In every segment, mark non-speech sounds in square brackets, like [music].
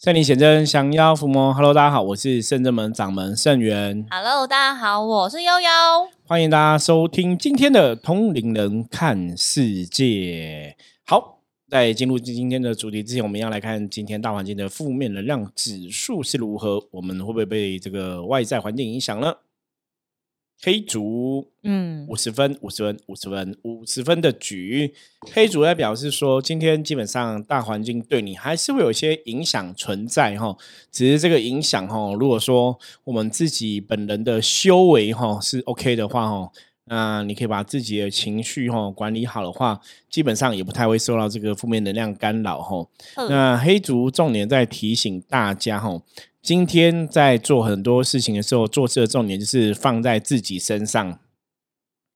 圣灵显真，降妖伏魔。Hello，大家好，我是圣正门掌门圣元。Hello，大家好，我是悠悠。欢迎大家收听今天的通灵人看世界。好，在进入今天的主题之前，我们要来看今天大环境的负面能量指数是如何。我们会不会被这个外在环境影响呢？黑竹，嗯，五十分，五十分，五十分，五十分的局。黑竹在表示说，今天基本上大环境对你还是会有一些影响存在哈，只是这个影响哈，如果说我们自己本人的修为哈是 OK 的话哈，那你可以把自己的情绪哈管理好的话，基本上也不太会受到这个负面能量干扰哈。那黑竹重点在提醒大家哈。今天在做很多事情的时候，做事的重点就是放在自己身上，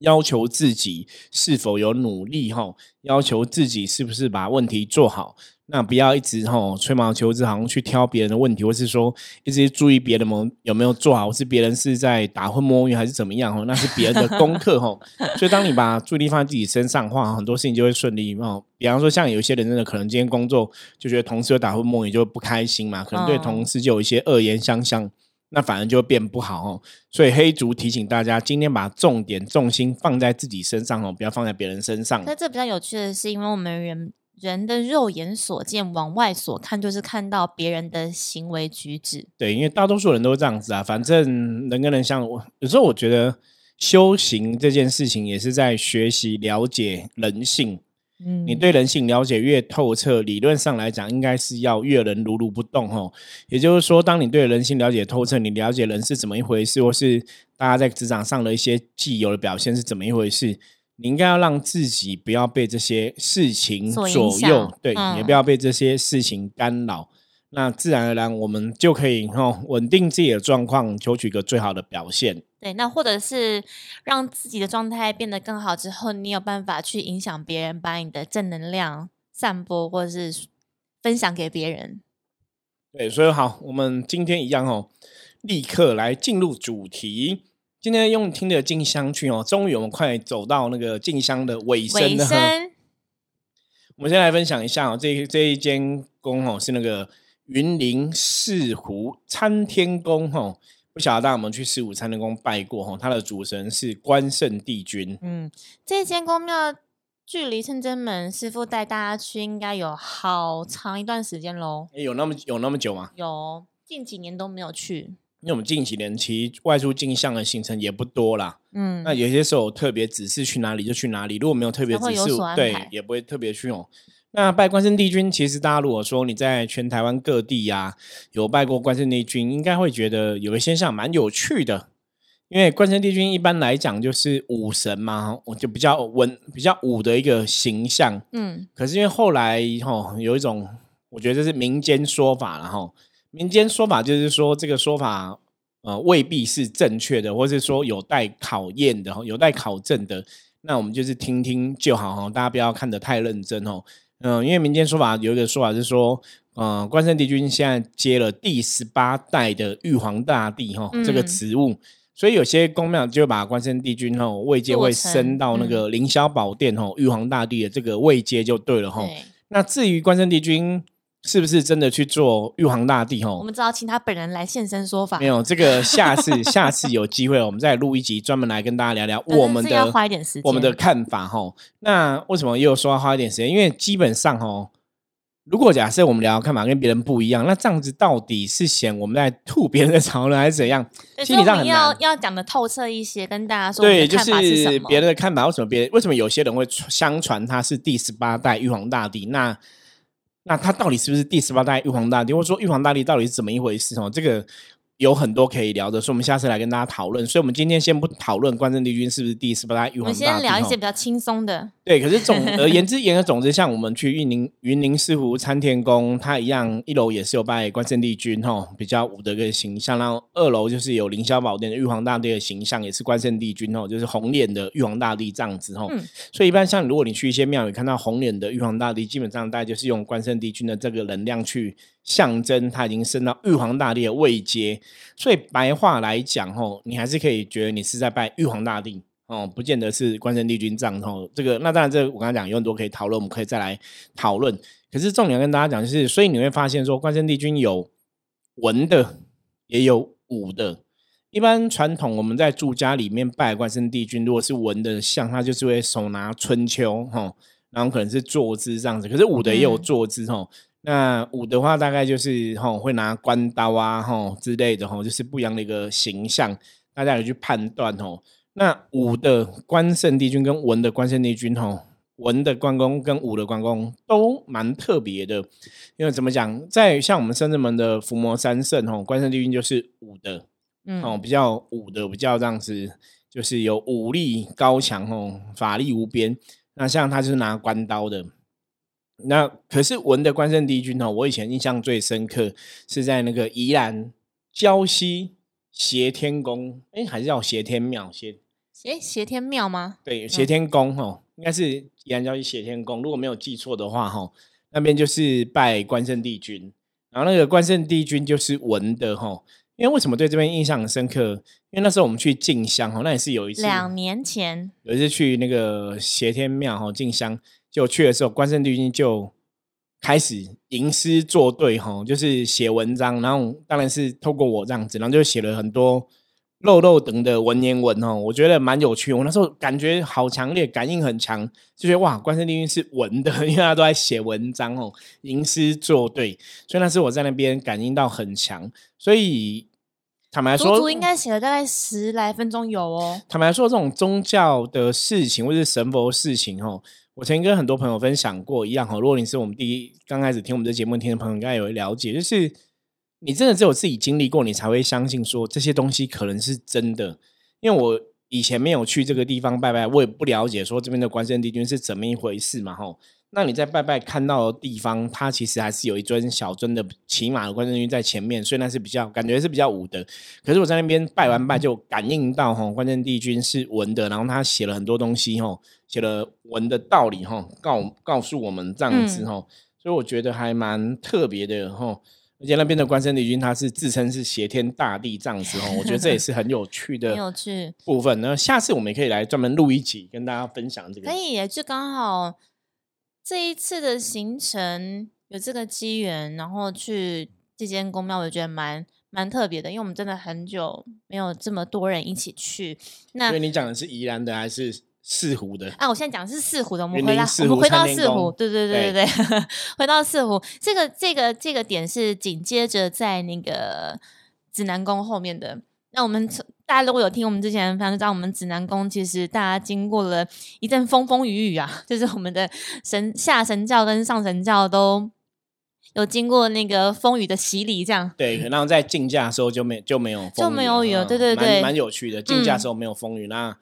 要求自己是否有努力哈，要求自己是不是把问题做好。那不要一直吼吹毛求疵，好像去挑别人的问题，或是说一直注意别人有有没有做好，是别人是在打混摸鱼还是怎么样？吼，那是别人的功课吼。[laughs] 所以当你把注意力放在自己身上的话，很多事情就会顺利哦。比方说，像有些人真的可能今天工作就觉得同事有打混摸鱼就不开心嘛，可能对同事就有一些恶言相向，那反而就会变不好哦。所以黑竹提醒大家，今天把重点重心放在自己身上哦，不要放在别人身上。那这比较有趣的是，因为我们人。人的肉眼所见，往外所看，就是看到别人的行为举止。对，因为大多数人都这样子啊。反正人跟人相我，有时候我觉得修行这件事情也是在学习了解人性。嗯，你对人性了解越透彻，理论上来讲，应该是要阅人如如不动哦。也就是说，当你对人性了解透彻，你了解人是怎么一回事，或是大家在职场上的一些既有的表现是怎么一回事。你应该要让自己不要被这些事情左右，对，也不要被这些事情干扰。那自然而然，我们就可以哦稳定自己的状况，求取一个最好的表现。对，那或者是让自己的状态变得更好之后，你有办法去影响别人，把你的正能量散播，或者是分享给别人。对，所以好，我们今天一样哦，立刻来进入主题。今天用听的进香去哦，终于我们快走到那个进香的尾声了。我们先来分享一下哦，这这一间宫哦是那个云林四湖参天宫哦，不晓得大家有没有去四湖参天宫拜过哦？它的主神是关圣帝君。嗯，这间宫庙距离圣真门师傅带大家去应该有好长一段时间喽。有那么有那么久吗？有，近几年都没有去。因为我们近几年其实外出进香的行程也不多啦，嗯，那有些时候特别指示去哪里就去哪里，如果没有特别指示，对，也不会特别去哦。那拜关圣帝君，其实大家如果说你在全台湾各地呀有拜过关圣帝君，应该会觉得有个现象蛮有趣的，因为关圣帝君一般来讲就是武神嘛，我就比较文、比较武的一个形象，嗯，可是因为后来哈有一种，我觉得这是民间说法了哈。民间说法就是说，这个说法呃未必是正确的，或是说有待考验的、有待考证的。那我们就是听听就好哈，大家不要看得太认真哦。嗯，因为民间说法有一个说法是说，嗯，关圣帝君现在接了第十八代的玉皇大帝哈这个职务，所以有些宫庙就把关圣帝君哈位阶会升到那个凌霄宝殿哈玉皇大帝的这个位阶就对了哈。那至于关圣帝君。是不是真的去做玉皇大帝？吼，我们只要请他本人来现身说法。没有这个，下次 [laughs] 下次有机会，我们再录一集，专门来跟大家聊聊我们的要花一点时间，我们的看法。吼，那为什么又说要花一点时间？因为基本上，吼，如果假设我们聊看法跟别人不一样，那这样子到底是嫌我们在吐别人的槽呢，还是怎样？心理上很要要讲的透彻一些，跟大家说对，就是别人的看法。为什么别人为什么有些人会相传他是第十八代玉皇大帝？那那他到底是不是第十八代玉皇大帝，或者说玉皇大帝到底是怎么一回事？哦，这个。有很多可以聊的，所以我们下次来跟大家讨论。所以，我们今天先不讨论关圣帝君是不是第十八代玉皇大帝。我们先聊一些比较轻松的。对，可是总而言之，言而总之，像我们去云林云林四湖参天宫，它一样，一楼也是有拜关圣帝君哈，比较武的一个形象。然后二楼就是有凌霄宝殿的玉皇大帝的形象，也是关圣帝君哦，就是红脸的玉皇大帝这样子哈。所以，一般像如果你去一些庙宇看到红脸的玉皇大帝，基本上大家就是用关圣帝君的这个能量去。象征他已经升到玉皇大帝的位阶，所以白话来讲，吼，你还是可以觉得你是在拜玉皇大帝，哦，不见得是关圣帝君这样，吼，这个那当然，这我刚才讲有很多可以讨论，我们可以再来讨论。可是重点跟大家讲就是，所以你会发现说，关圣帝君有文的，也有武的。一般传统我们在住家里面拜关圣帝君，如果是文的像，他就是会手拿春秋哈，然后可能是坐姿这样子。可是武的也有坐姿哈。那武的话，大概就是吼会拿关刀啊吼之类的吼，就是不一样的一个形象，大家有去判断哦。那武的关圣帝君跟文的关圣帝君吼。文的关公跟武的关公都蛮特别的，因为怎么讲，在像我们深圳门的伏魔三圣吼，关圣帝君就是武的，嗯，哦，比较武的，比较这样子，就是有武力高强哦，法力无边。那像他就是拿关刀的。那可是文的关圣帝君哦，我以前印象最深刻是在那个宜兰礁溪斜天宫，哎，还是叫斜天庙？挟哎斜天庙吗？对，斜天宫哦，应该是。宜兰礁溪斜天宫，如果没有记错的话，哈，那边就是拜关圣帝君，然后那个关圣帝君就是文的，哈。因为为什么对这边印象很深刻？因为那时候我们去进香，哈，那也是有一次两年前有一次去那个斜天庙，哈，进香就去的时候，关圣帝君就开始吟诗作对，哈，就是写文章，然后当然是透过我这样子，然后就写了很多。肉肉等的文言文哦，我觉得蛮有趣。我那时候感觉好强烈，感应很强，就觉得哇，关圣帝君是文的，因为他都在写文章哦，吟诗作对，所以那是我在那边感应到很强。所以坦白说，应该写了大概十来分钟有哦。坦白说，这种宗教的事情或是神佛事情哦，我曾经跟很多朋友分享过一样哈。如果你是我们第一刚开始听我们的节目听的朋友，应该有了解，就是。你真的只有自己经历过，你才会相信说这些东西可能是真的。因为我以前没有去这个地方拜拜，我也不了解说这边的关圣帝君是怎么一回事嘛。吼，那你在拜拜看到的地方，它其实还是有一尊小尊的骑马的关圣帝君在前面，所以那是比较感觉是比较武的。可是我在那边拜完拜就感应到，吼，关圣帝君是文的，然后他写了很多东西，吼，写了文的道理，吼，告告诉我们这样子，吼，所以我觉得还蛮特别的，吼。而且那边的关圣帝君，他是自称是挟天大帝这样子哦，我觉得这也是很有趣的，有趣部分。那下次我们也可以来专门录一集，跟大家分享这个。可以，就刚好这一次的行程有这个机缘，然后去这间宫庙，我觉得蛮蛮特别的，因为我们真的很久没有这么多人一起去。那所以你讲的是宜兰的还是？四湖的啊，我现在讲的是四湖的，我们回到，我们回到四湖，对对对对对，[laughs] 回到四湖，这个这个这个点是紧接着在那个指南宫后面的。那我们大家如果有听我们之前反正知道，我们指南宫其实大家经过了一阵风风雨雨啊，[laughs] 就是我们的神下神教跟上神教都有经过那个风雨的洗礼，这样对。然后在竞价的时候就没就没有就没有雨了，对对对，蛮有趣的。竞价时候没有风雨，那。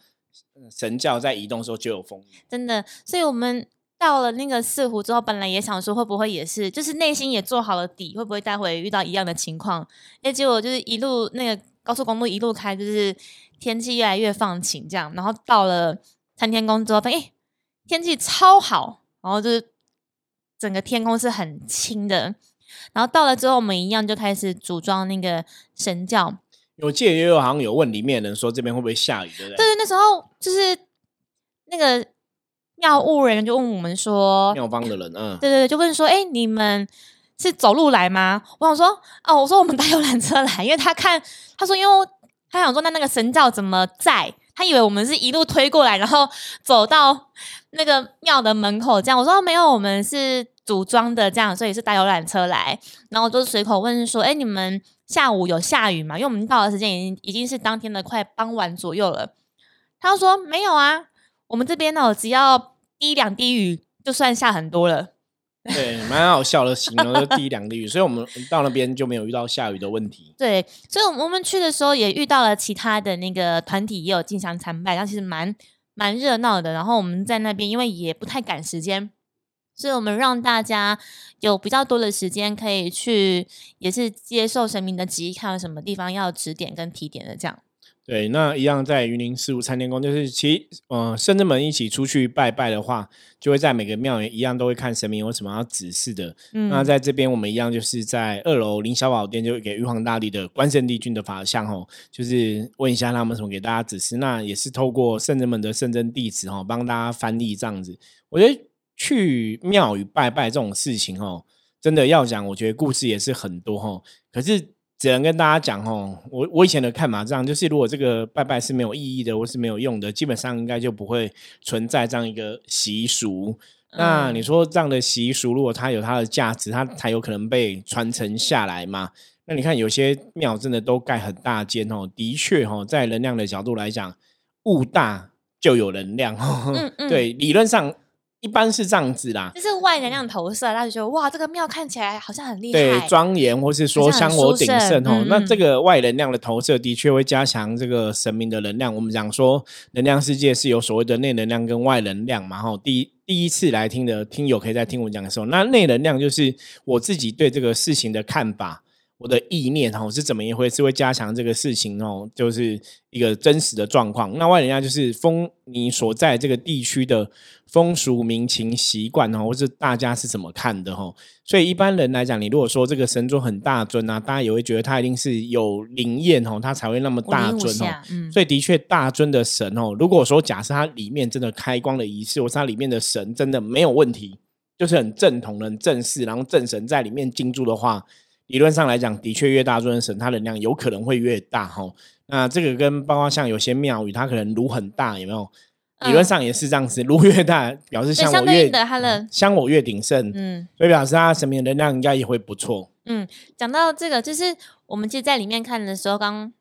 神教在移动的时候就有风雨，真的。所以我们到了那个四湖之后，本来也想说会不会也是，就是内心也做好了底，会不会待会遇到一样的情况？那，结果就是一路那个高速公路一路开，就是天气越来越放晴，这样。然后到了参天宫之后，发现天气超好，然后就是整个天空是很清的。然后到了之后，我们一样就开始组装那个神教。我记得也有好像有问里面人说这边会不会下雨，对不对？对对，那时候就是那个药务人员就问我们说，药方的人，嗯，对对对，就问说，哎，你们是走路来吗？我想说，哦，我说我们搭游览车来，[laughs] 因为他看他说，因为他想说，那那个神教怎么在？他以为我们是一路推过来，然后走到那个庙的门口这样。我说没有，我们是组装的这样，所以是搭游览车来。然后就随口问说，哎，你们？下午有下雨吗？因为我们到的时间已经已经是当天的快傍晚左右了。他说没有啊，我们这边呢，只要滴两滴雨就算下很多了。[laughs] 对，蛮好笑的，形容就滴两滴雨，所以我们到那边就没有遇到下雨的问题。对，所以我们去的时候也遇到了其他的那个团体，也有进香参拜，然后其实蛮蛮热闹的。然后我们在那边，因为也不太赶时间。所以我们让大家有比较多的时间可以去，也是接受神明的旨意，看有什么地方要指点跟提点的这样。对，那一样在云林寺五参天宫，就是其实，嗯，圣至门一起出去拜拜的话，就会在每个庙一样都会看神明有什么要指示的。那在这边我们一样就是在二楼林小宝殿，就给玉皇大帝的关圣帝君的法像哦，就是问一下他们什么给大家指示。那也是透过圣人门的圣真弟子哦，帮大家翻译这样子。我觉得。去庙宇拜拜这种事情哦，真的要讲，我觉得故事也是很多哈。可是只能跟大家讲哦，我我以前的看法这样，就是如果这个拜拜是没有意义的，或是没有用的，基本上应该就不会存在这样一个习俗。那你说这样的习俗，如果它有它的价值，它才有可能被传承下来嘛？那你看有些庙真的都盖很大间哦，的确哦，在能量的角度来讲，物大就有能量。嗯嗯，对，理论上。一般是这样子啦，就是外能量投射，他就觉得哇，这个庙看起来好像很厉害，对，庄严，或是说香火鼎盛哦。那这个外能量的投射的确会加强这个神明的能量。我们讲说，能量世界是有所谓的内能量跟外能量嘛。哈，第一第一次来听的听友可以在听我讲的时候，那内能量就是我自己对这个事情的看法。我的意念哦是怎么一回事？会加强这个事情哦，就是一个真实的状况。那外人家就是风你所在这个地区的风俗民情习惯哦，或是大家是怎么看的哈？所以一般人来讲，你如果说这个神尊很大尊啊，大家也会觉得他一定是有灵验哦，他才会那么大尊哦。所以的确大尊的神哦，如果说假设它里面真的开光的仪式，或是它里面的神真的没有问题，就是很正统、很正式，然后正神在里面进驻的话。理论上来讲，的确越大尊神，它能量有可能会越大哈。那这个跟包括像有些庙宇，它可能炉很大，有没有？理论上也是这样子，炉越大，表示香我越的它的香我越鼎盛，嗯，所以表示它神明能量应该也会不错。嗯，讲到这个，就是我们其实在里面看的时候，刚。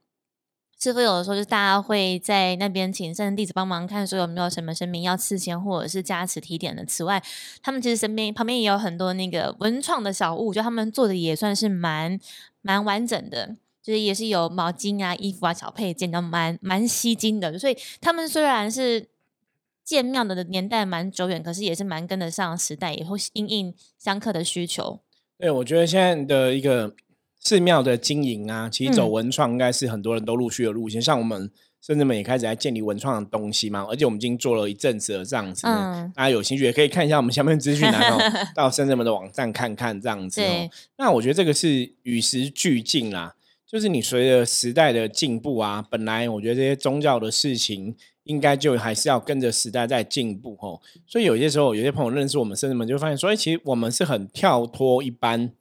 师傅有的时候就大家会在那边请圣人弟子帮忙看，说有没有什么神明要赐签或者是加持提点的。此外，他们其实身边旁边也有很多那个文创的小物，就他们做的也算是蛮蛮完整的，就是也是有毛巾啊、衣服啊、小配件，都蛮蛮吸睛的。所以他们虽然是建庙的年代蛮久远，可是也是蛮跟得上时代，也会应应香客的需求。对，我觉得现在的一个。寺庙的经营啊，其实走文创应该是很多人都陆续的路线。像我们甚至们也开始在建立文创的东西嘛，而且我们已经做了一阵子了这样子。大家有兴趣也可以看一下我们下面资讯栏哦，[laughs] 到深圳们的网站看看这样子。哦。那我觉得这个是与时俱进啦，就是你随着时代的进步啊，本来我觉得这些宗教的事情应该就还是要跟着时代在进步哦。所以有些时候有些朋友认识我们甚至们就发现说，哎，其实我们是很跳脱一般。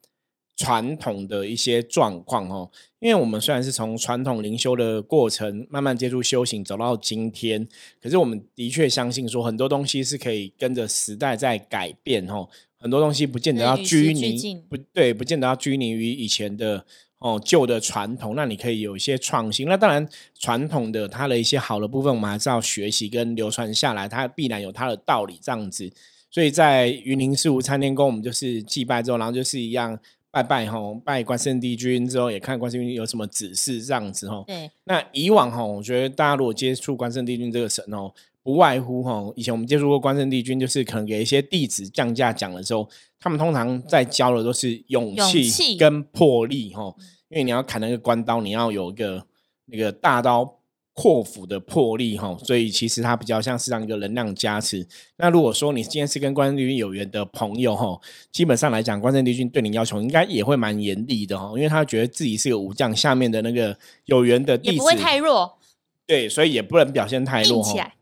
传统的一些状况哦，因为我们虽然是从传统灵修的过程慢慢接触修行走到今天，可是我们的确相信说很多东西是可以跟着时代在改变哦，很多东西不见得要拘泥，不对，不见得要拘泥于以前的哦旧的传统，那你可以有一些创新。那当然传统的它的一些好的部分，我们还是要学习跟流传下来，它必然有它的道理这样子。所以在云林四无参天宫，我们就是祭拜之后，然后就是一样。拜拜吼，拜关圣帝君之后，也看关圣帝君有什么指示这样子吼。对，那以往吼，我觉得大家如果接触关圣帝君这个神哦，不外乎吼，以前我们接触过关圣帝君，就是可能给一些弟子降价讲的时候，他们通常在教的都是勇气跟魄力吼，因为你要砍那个关刀，你要有一个那个大刀。破釜的魄力哈，所以其实它比较像是让一个能量加持。那如果说你今天是跟关圣帝君有缘的朋友哈，基本上来讲，关圣帝君对你要求应该也会蛮严厉的哈，因为他觉得自己是个武将，下面的那个有缘的弟子不会太弱，对，所以也不能表现太弱哈。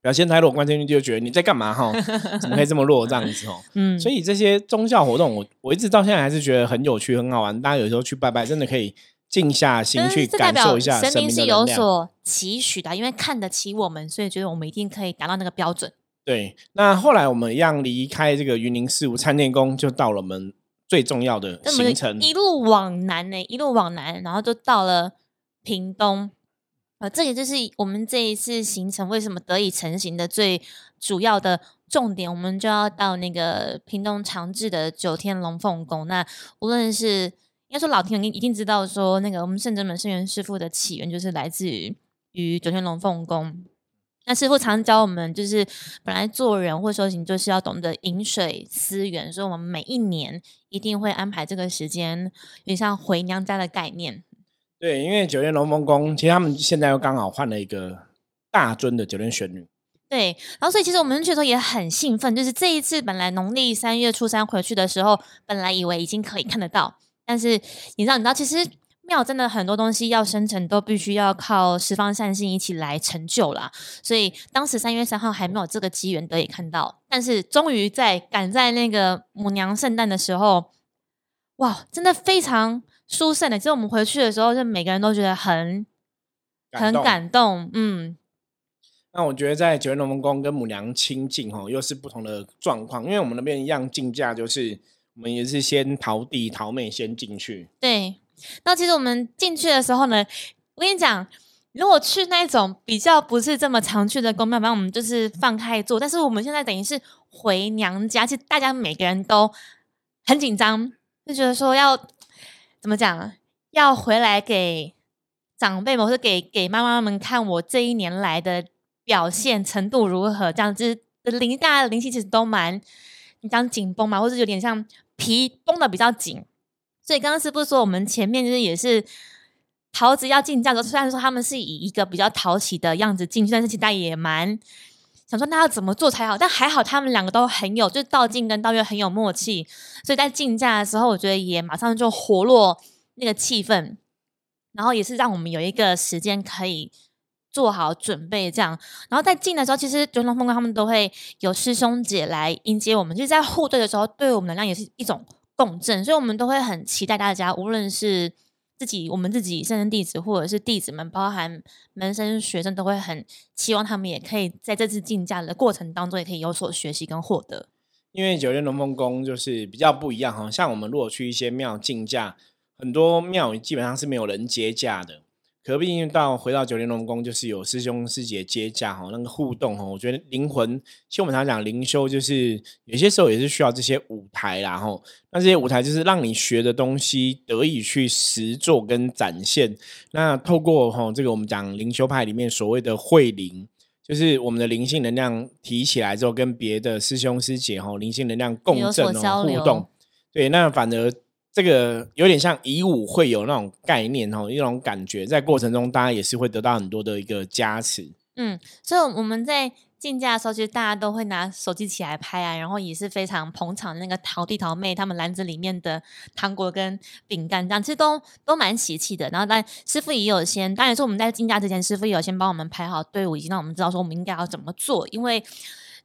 表现太弱，关圣帝君就觉得你在干嘛哈？[laughs] 怎么可以这么弱这样子哦？嗯，所以这些宗教活动，我我一直到现在还是觉得很有趣、很好玩。大家有时候去拜拜，真的可以。静下心去感受一下神明是有所期许的，因为看得起我们，所以觉得我们一定可以达到那个标准。对，那后来我们一样离开这个云林四五参天宫，就到了我们最重要的行程，一路往南呢，一路往南，然后就到了屏东。呃，这也就是我们这一次行程为什么得以成型的最主要的重点。我们就要到那个屏东长治的九天龙凤宫。那无论是应该说，老听友一定知道，说那个我们圣真门圣元师傅的起源就是来自于于九天龙凤宫。那师傅常教我们，就是本来做人或修行，就是要懂得饮水思源，所以我们每一年一定会安排这个时间，有点像回娘家的概念。对，因为九天龙凤宫，其实他们现在又刚好换了一个大尊的九天玄女。对，然后所以其实我们去的时候也很兴奋，就是这一次本来农历三月初三回去的时候，本来以为已经可以看得到。但是你知道，你知道，其实庙真的很多东西要生成，都必须要靠十方善心一起来成就啦。所以当时三月三号还没有这个机缘得以看到，但是终于在赶在那个母娘圣诞的时候，哇，真的非常殊胜的。其实我们回去的时候，就每个人都觉得很很感动，嗯。那我觉得在九月龙凤宫跟母娘亲近哦，又是不同的状况，因为我们那边一样进价，就是我们也是先桃弟桃妹先进去。对，那其实我们进去的时候呢，我跟你讲，如果去那种比较不是这么常去的公庙，反正我们就是放开做。但是我们现在等于是回娘家，其实大家每个人都很紧张，就觉得说要怎么讲，要回来给长辈们或者给给妈妈们看我这一年来的。表现程度如何？这样子灵大家的灵气其实都蛮，讲紧绷嘛，或者有点像皮绷的比较紧。所以刚刚是不是说我们前面就是也是桃子要进价的时候，虽然说他们是以一个比较讨喜的样子进去，但是其实也蛮想说那要怎么做才好。但还好他们两个都很有，就是道静跟道月很有默契，所以在进价的时候，我觉得也马上就活络那个气氛，然后也是让我们有一个时间可以。做好准备，这样，然后在进的时候，其实九龙凤哥他们都会有师兄姐来迎接我们，就是在互对的时候，对我们能量也是一种共振，所以我们都会很期待大家，无论是自己我们自己圣人弟子，或者是弟子们，包含门生学生，都会很期望他们也可以在这次竞价的过程当中，也可以有所学习跟获得。因为九天龙凤宫就是比较不一样哈，像我们如果去一些庙竞价，很多庙基本上是没有人接驾的。可毕竟到回到九莲龙宫，就是有师兄师姐接驾哈，那个互动哈，我觉得灵魂，其实我们常讲灵修，就是有些时候也是需要这些舞台啦哈。那这些舞台就是让你学的东西得以去实做跟展现。那透过哈这个我们讲灵修派里面所谓的会灵，就是我们的灵性能量提起来之后，跟别的师兄师姐哈灵性能量共振哦互动。对，那反而。这个有点像以武会有那种概念哦，一种感觉，在过程中大家也是会得到很多的一个加持。嗯，所以我们在竞价的时候，其实大家都会拿手机起来拍啊，然后也是非常捧场那个桃弟桃妹他们篮子里面的糖果跟饼干，这样其实都都蛮喜气的。然后，但师傅也有先，当然是我们在竞价之前，师傅也有先帮我们排好队伍，以及让我们知道说我们应该要怎么做，因为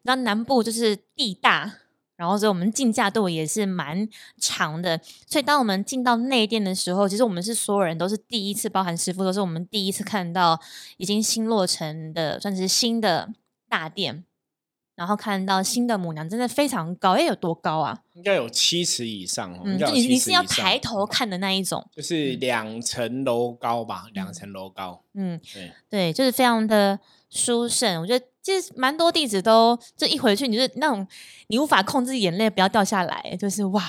那南部就是地大。然后，所以我们竞价度也是蛮长的。所以，当我们进到内殿的时候，其实我们是所有人都是第一次，包含师傅都是我们第一次看到已经新落成的，算是新的大殿。然后看到新的母娘，真的非常高，哎，有多高啊？应该有七尺以上哦。嗯，你你是要抬头看的那一种，就是两层楼高吧，两层楼高。嗯，对对，就是非常的殊胜。我觉得。其实蛮多弟子都就一回去，你就那种你无法控制眼泪不要掉下来，就是哇，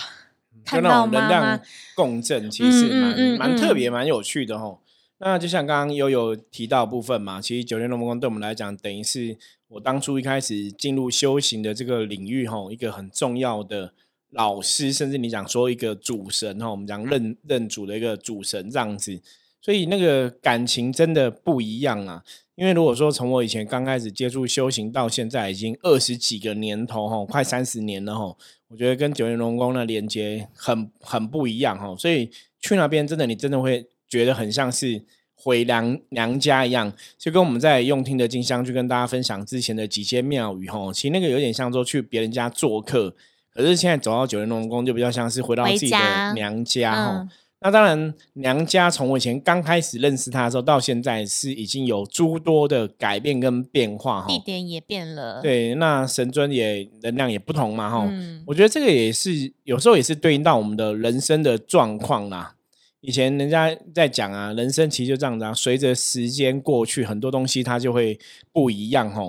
看到能量共振，其实蛮蛮特别、蛮有趣的吼。那就像刚刚悠悠提到部分嘛，其实九天龙宫对我们来讲，等于是我当初一开始进入修行的这个领域吼，一个很重要的老师，甚至你讲说一个主神哈，我们讲认认主的一个主神这样子，所以那个感情真的不一样啊。因为如果说从我以前刚开始接触修行到现在已经二十几个年头哈，快三十年了哈，我觉得跟九元龙宫的连接很很不一样哈，所以去那边真的你真的会觉得很像是回娘娘家一样，就跟我们在用听的金香去跟大家分享之前的几间庙宇哈，其实那个有点像说去别人家做客，可是现在走到九元龙宫就比较像是回到自己的娘家哈。那当然，娘家从我以前刚开始认识他的时候，到现在是已经有诸多的改变跟变化哈。地点也变了，对，那神尊也能量也不同嘛哈。嗯我觉得这个也是有时候也是对应到我们的人生的状况啦。以前人家在讲啊，人生其实就这样子啊，随着时间过去，很多东西它就会不一样哈。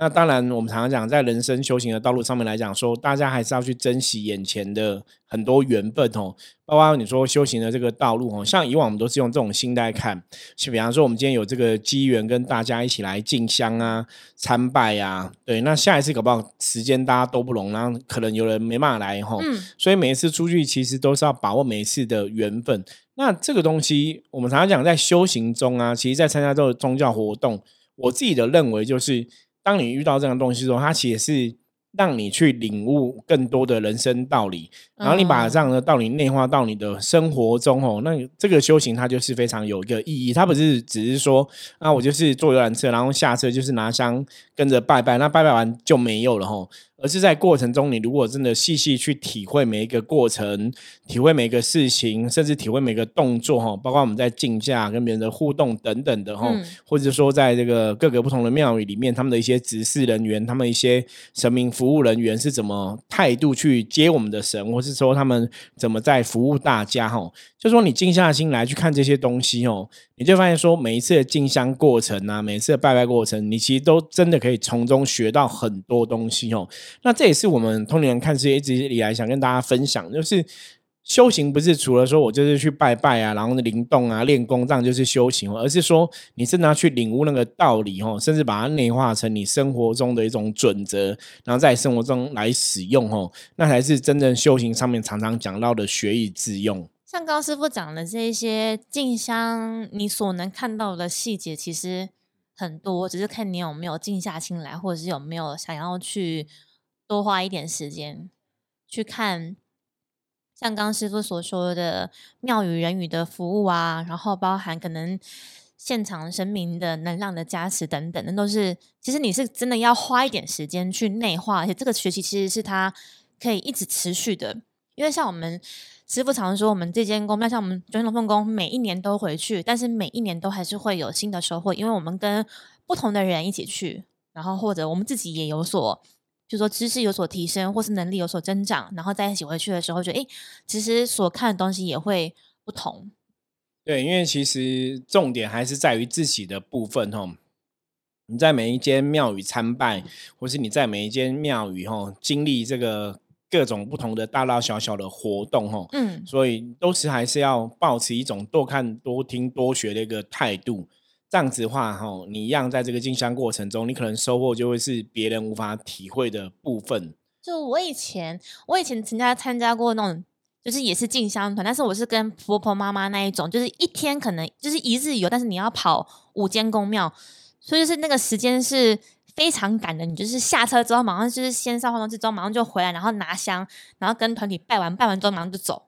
那当然，我们常常讲，在人生修行的道路上面来讲，说大家还是要去珍惜眼前的很多缘分哦。包括你说修行的这个道路哦，像以往我们都是用这种心态看，就比方说我们今天有这个机缘跟大家一起来进香啊、参拜啊，对，那下一次搞不好时间大家都不容，然后可能有人没办法来哈。嗯。所以每一次出去，其实都是要把握每一次的缘分。那这个东西，我们常常讲在修行中啊，其实，在参加这个宗教活动，我自己的认为就是。当你遇到这样东西的时候，它其实是让你去领悟更多的人生道理，然后你把这样的道理内化到你的生活中哦，那这个修行它就是非常有一个意义。它不是只是说啊，我就是坐游览车，然后下车就是拿香跟着拜拜，那拜拜完就没有了吼。而是在过程中，你如果真的细细去体会每一个过程，体会每个事情，甚至体会每个动作哈，包括我们在竞价跟别人的互动等等的哈，或者说在这个各个不同的庙宇里面，他们的一些执事人员，他们一些神明服务人员是怎么态度去接我们的神，或是说他们怎么在服务大家哈。就说你静下心来去看这些东西哦，你就发现说每一次的进香过程啊，每一次的拜拜过程，你其实都真的可以从中学到很多东西哦。那这也是我们通年看世界一直以来想跟大家分享，就是修行不是除了说我就是去拜拜啊，然后灵动啊、练功这样就是修行，而是说你真的要去领悟那个道理哦，甚至把它内化成你生活中的一种准则，然后在生活中来使用哦，那才是真正修行上面常常讲到的学以致用。像高师傅讲的这些静香，你所能看到的细节其实很多，只是看你有没有静下心来，或者是有没有想要去多花一点时间去看。像刚师傅所说的庙宇人语的服务啊，然后包含可能现场神明的能量的加持等等，那都是其实你是真的要花一点时间去内化，而且这个学习其实是它可以一直持续的，因为像我们。师傅常说，我们这间宫庙像我们九天龙凤宫，每一年都回去，但是每一年都还是会有新的收获，因为我们跟不同的人一起去，然后或者我们自己也有所，就说知识有所提升，或是能力有所增长，然后在一起回去的时候，觉得哎，其实所看的东西也会不同。对，因为其实重点还是在于自己的部分哦。你在每一间庙宇参拜，或是你在每一间庙宇哈经历这个。各种不同的大大小小的活动，哈，嗯，所以都是还是要保持一种多看、多听、多学的一个态度。这样子的话，哈，你一样在这个进香过程中，你可能收获就会是别人无法体会的部分。就我以前，我以前曾经参加过那种，就是也是进香团，但是我是跟婆婆妈妈那一种，就是一天可能就是一日游，但是你要跑五间宫庙，所以就是那个时间是。非常赶的，你就是下车之后马上就是先上化妆之后马上就回来，然后拿香，然后跟团体拜完，拜完之后马上就走，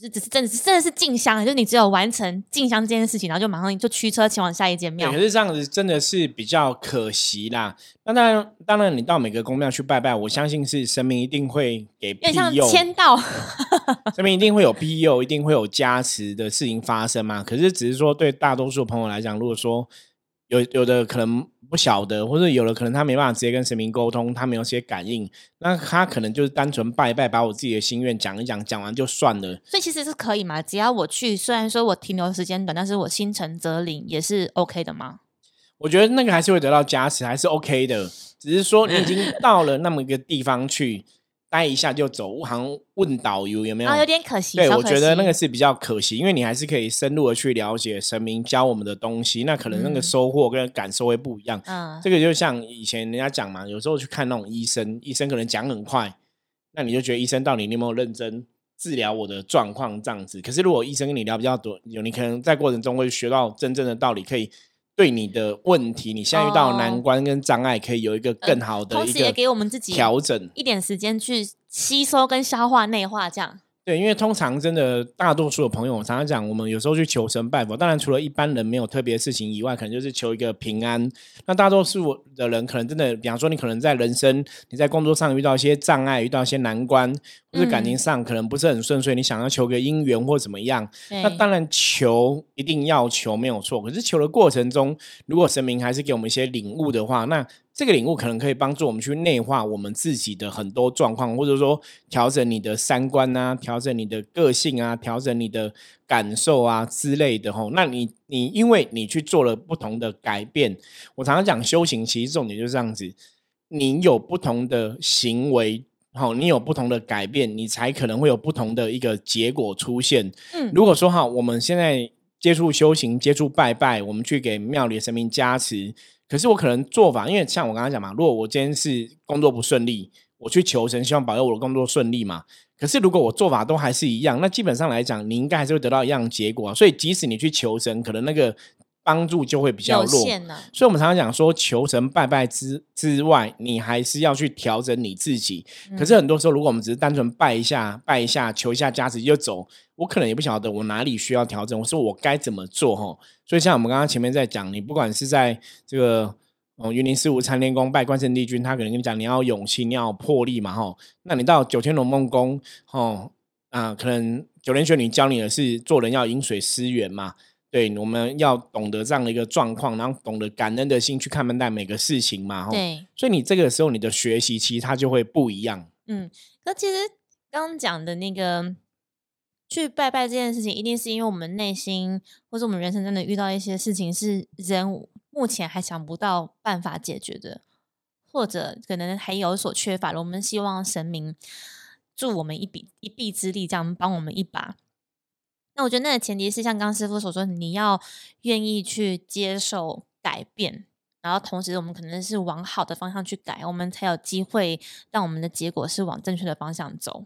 只是只是真的是真的是进香，就是你只有完成进香这件事情，然后就马上就驱车前往下一间庙。可是这样子真的是比较可惜啦。那当然，当然你到每个宫庙去拜拜，我相信是神明一定会给庇佑，签到，[laughs] 神明一定会有庇佑，一定会有加持的事情发生嘛。可是只是说对大多数朋友来讲，如果说有有的可能。不晓得，或者有了可能他没办法直接跟神明沟通，他没有些感应，那他可能就是单纯拜一拜，把我自己的心愿讲一讲，讲完就算了。所以其实是可以嘛，只要我去，虽然说我停留时间短，但是我心诚则灵也是 OK 的吗？我觉得那个还是会得到加持，还是 OK 的，只是说你已经到了那么一个地方去。待一下就走，好像问导游有没有？啊，有点可惜。对，我觉得那个是比较可惜，因为你还是可以深入的去了解神明教我们的东西，那可能那个收获跟感受会不一样。嗯，这个就像以前人家讲嘛，有时候去看那种医生，医生可能讲很快，那你就觉得医生到底有没有认真治疗我的状况这样子。可是如果医生跟你聊比较多，有你可能在过程中会学到真正的道理，可以。对你的问题，你现在遇到难关跟障碍，可以有一个更好的一个给我们自己调整一点时间去吸收跟消化内化，这样。对，因为通常真的大多数的朋友，常常讲，我们有时候去求神拜佛，当然除了一般人没有特别事情以外，可能就是求一个平安。那大多数的人可能真的，比方说你可能在人生，你在工作上遇到一些障碍，遇到一些难关，或者感情上可能不是很顺遂，你想要求个姻缘或怎么样，那当然求一定要求没有错。可是求的过程中，如果神明还是给我们一些领悟的话，那这个领悟可能可以帮助我们去内化我们自己的很多状况，或者说调整你的三观啊，调整你的个性啊，调整你的感受啊之类的吼。那你你因为你去做了不同的改变，我常常讲修行，其实重点就是这样子，你有不同的行为，好，你有不同的改变，你才可能会有不同的一个结果出现。嗯，如果说哈，我们现在接触修行，接触拜拜，我们去给庙里的神明加持。可是我可能做法，因为像我刚才讲嘛，如果我今天是工作不顺利，我去求神，希望保佑我的工作顺利嘛。可是如果我做法都还是一样，那基本上来讲，你应该还是会得到一样结果。所以即使你去求神，可能那个帮助就会比较弱。所以，我们常常讲说，求神拜拜之之外，你还是要去调整你自己。可是很多时候，如果我们只是单纯拜一下、拜一下、求一下加持就走，我可能也不晓得我哪里需要调整，我说我该怎么做哈。所以，像我们刚刚前面在讲，你不管是在这个哦云林四五参天宫拜关圣帝君，他可能跟你讲你要勇气，你要有魄力嘛哈。那你到九天龙梦宫哦啊，可能九天玄女教你的是做人要饮水思源嘛。对，我们要懂得这样的一个状况，然后懂得感恩的心去看待每个事情嘛。吼，对，所以你这个时候你的学习其实它就会不一样。嗯，那其实刚刚讲的那个去拜拜这件事情，一定是因为我们内心或者我们人生真的遇到一些事情，是人目前还想不到办法解决的，或者可能还有所缺乏了。我们希望神明助我们一臂一臂之力，这样帮我们一把。那我觉得那个前提是像刚师傅所说，你要愿意去接受改变，然后同时我们可能是往好的方向去改，我们才有机会让我们的结果是往正确的方向走。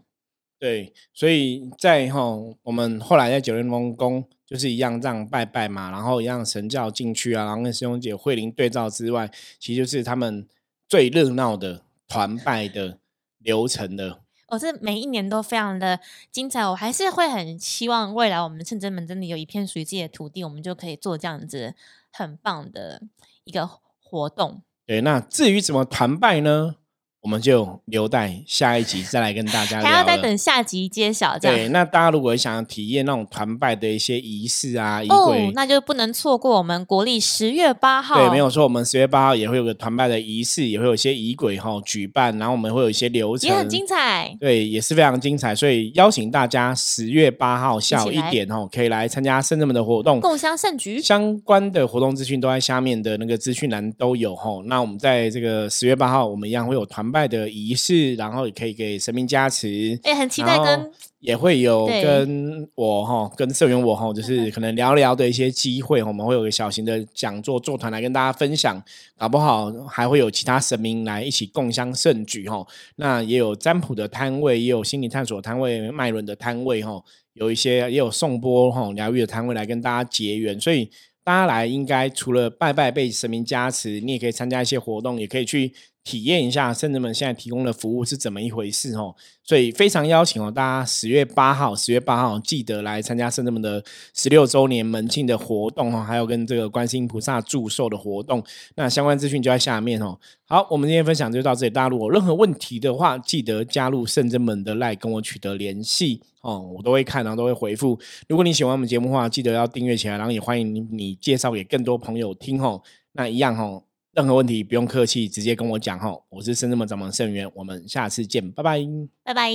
对，所以在哈我们后来在九天龙宫就是一样这样拜拜嘛，然后一样神教进去啊，然后跟师兄姐慧灵对照之外，其实就是他们最热闹的团拜的流程的。我是每一年都非常的精彩，我还是会很希望未来我们圣真门真的有一片属于自己的土地，我们就可以做这样子很棒的一个活动。对，那至于怎么团拜呢？我们就留待下一集再来跟大家聊。还要再等下集揭晓。这样对，那大家如果想要体验那种团拜的一些仪式啊，仪哦轨，，那就不能错过我们国历十月八号。对，没有错，我们十月八号也会有个团拜的仪式，也会有一些仪轨哈举办，然后我们会有一些流程，也很精彩。对，也是非常精彩，所以邀请大家十月八号下午一点哦，可以来参加圣人们的活动。共襄盛举。相关的活动资讯都在下面的那个资讯栏都有哈。那我们在这个十月八号，我们一样会有团拜的仪式，然后也可以给神明加持。哎、很期待跟也会有跟我哈，跟社员我哈，就是 [laughs] 可能聊聊的一些机会，我们会有个小型的讲座座谈来跟大家分享，搞不好还会有其他神明来一起共襄盛举哈。那也有占卜的摊位，也有心理探索摊位、脉轮的摊位哈，有一些也有颂钵哈疗愈的摊位来跟大家结缘，所以大家来应该除了拜拜被神明加持，你也可以参加一些活动，也可以去体验一下圣人们现在提供的服务是怎么一回事哦。所以非常邀请哦，大家十月八号，十月八号记得来参加圣人们的十六周年门庆的活动哦，还有跟这个观世音菩萨祝寿的活动。那相关资讯就在下面哦。好，我们今天分享就到这里。大家如果有任何问题的话，记得加入圣真门的 Live 跟我取得联系哦，我都会看，然后都会回复。如果你喜欢我们节目的话，记得要订阅起来，然后也欢迎你介绍给更多朋友听哦。那一样哦，任何问题不用客气，直接跟我讲哈。我是深圳门掌门盛元，我们下次见，拜拜。拜拜。